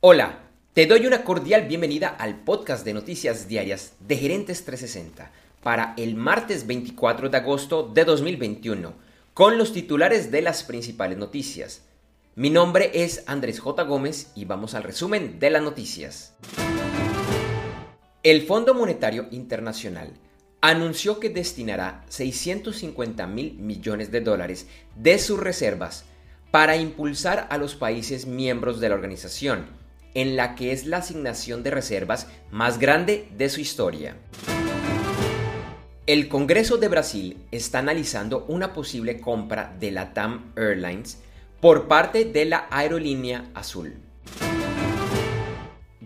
Hola, te doy una cordial bienvenida al podcast de noticias diarias de Gerentes 360 para el martes 24 de agosto de 2021 con los titulares de las principales noticias. Mi nombre es Andrés J. Gómez y vamos al resumen de las noticias. El Fondo Monetario Internacional anunció que destinará 650 mil millones de dólares de sus reservas para impulsar a los países miembros de la organización, en la que es la asignación de reservas más grande de su historia. El Congreso de Brasil está analizando una posible compra de la TAM Airlines por parte de la aerolínea azul.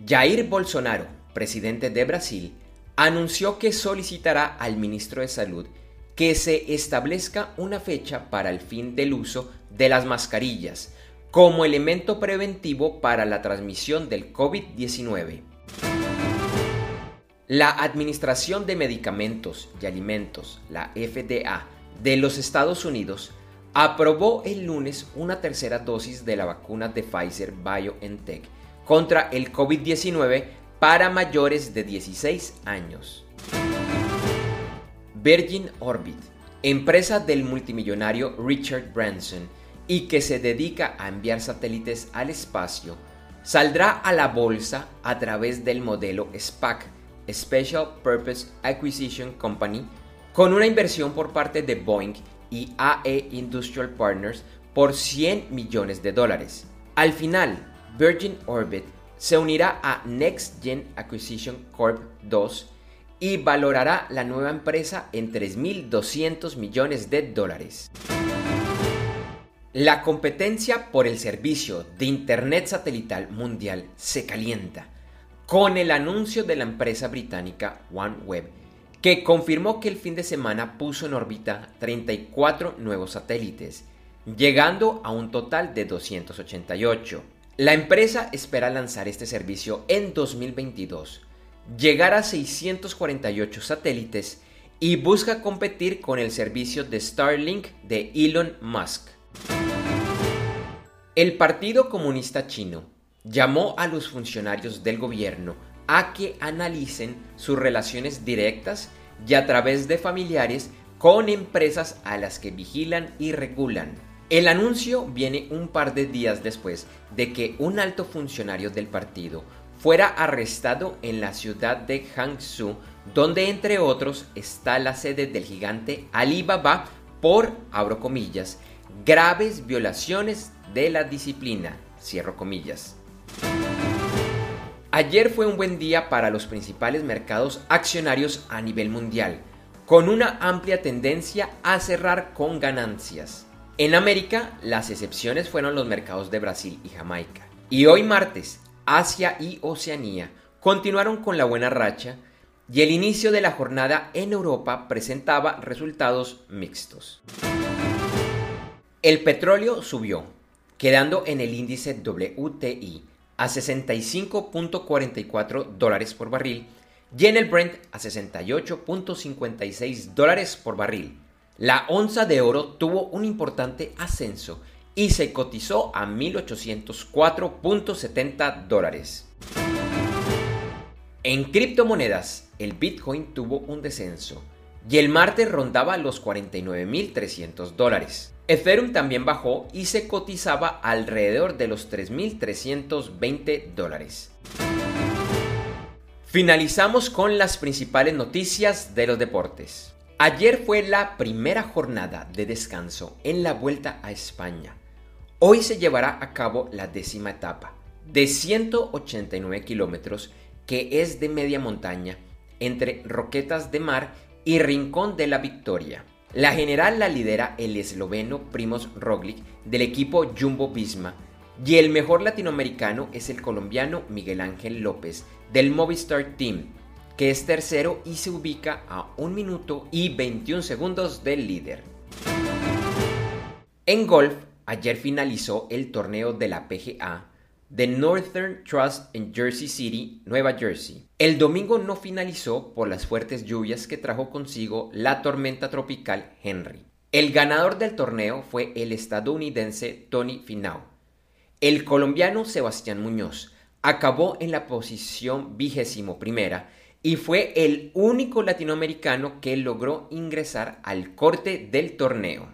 Jair Bolsonaro, presidente de Brasil, anunció que solicitará al ministro de Salud que se establezca una fecha para el fin del uso de las mascarillas como elemento preventivo para la transmisión del COVID-19. La Administración de Medicamentos y Alimentos, la FDA, de los Estados Unidos, aprobó el lunes una tercera dosis de la vacuna de Pfizer BioNTech contra el COVID-19 para mayores de 16 años. Virgin Orbit, empresa del multimillonario Richard Branson y que se dedica a enviar satélites al espacio, saldrá a la bolsa a través del modelo SPAC, Special Purpose Acquisition Company, con una inversión por parte de Boeing y AE Industrial Partners por 100 millones de dólares. Al final, Virgin Orbit se unirá a Next Gen Acquisition Corp 2 y valorará la nueva empresa en 3.200 millones de dólares. La competencia por el servicio de Internet satelital mundial se calienta con el anuncio de la empresa británica OneWeb, que confirmó que el fin de semana puso en órbita 34 nuevos satélites, llegando a un total de 288. La empresa espera lanzar este servicio en 2022 llegar a 648 satélites y busca competir con el servicio de Starlink de Elon Musk. El Partido Comunista Chino llamó a los funcionarios del gobierno a que analicen sus relaciones directas y a través de familiares con empresas a las que vigilan y regulan. El anuncio viene un par de días después de que un alto funcionario del partido fuera arrestado en la ciudad de Hangzhou, donde entre otros está la sede del gigante Alibaba por, abro comillas, graves violaciones de la disciplina, cierro comillas. Ayer fue un buen día para los principales mercados accionarios a nivel mundial, con una amplia tendencia a cerrar con ganancias. En América, las excepciones fueron los mercados de Brasil y Jamaica. Y hoy martes, Asia y Oceanía continuaron con la buena racha y el inicio de la jornada en Europa presentaba resultados mixtos. El petróleo subió, quedando en el índice WTI a 65.44 dólares por barril y en el Brent a 68.56 dólares por barril. La onza de oro tuvo un importante ascenso y se cotizó a 1.804.70 dólares. En criptomonedas, el Bitcoin tuvo un descenso y el martes rondaba los 49.300 dólares. Ethereum también bajó y se cotizaba alrededor de los 3.320 dólares. Finalizamos con las principales noticias de los deportes. Ayer fue la primera jornada de descanso en la vuelta a España Hoy se llevará a cabo la décima etapa de 189 kilómetros que es de media montaña entre Roquetas de Mar y Rincón de la Victoria. La general la lidera el esloveno Primoz Roglic del equipo Jumbo Visma y el mejor latinoamericano es el colombiano Miguel Ángel López del Movistar Team, que es tercero y se ubica a 1 minuto y 21 segundos del líder. En golf, ayer finalizó el torneo de la PGA de Northern Trust en Jersey City, Nueva Jersey. El domingo no finalizó por las fuertes lluvias que trajo consigo la tormenta tropical Henry. El ganador del torneo fue el estadounidense Tony Finau. El colombiano Sebastián Muñoz acabó en la posición vigésimo primera y fue el único latinoamericano que logró ingresar al corte del torneo.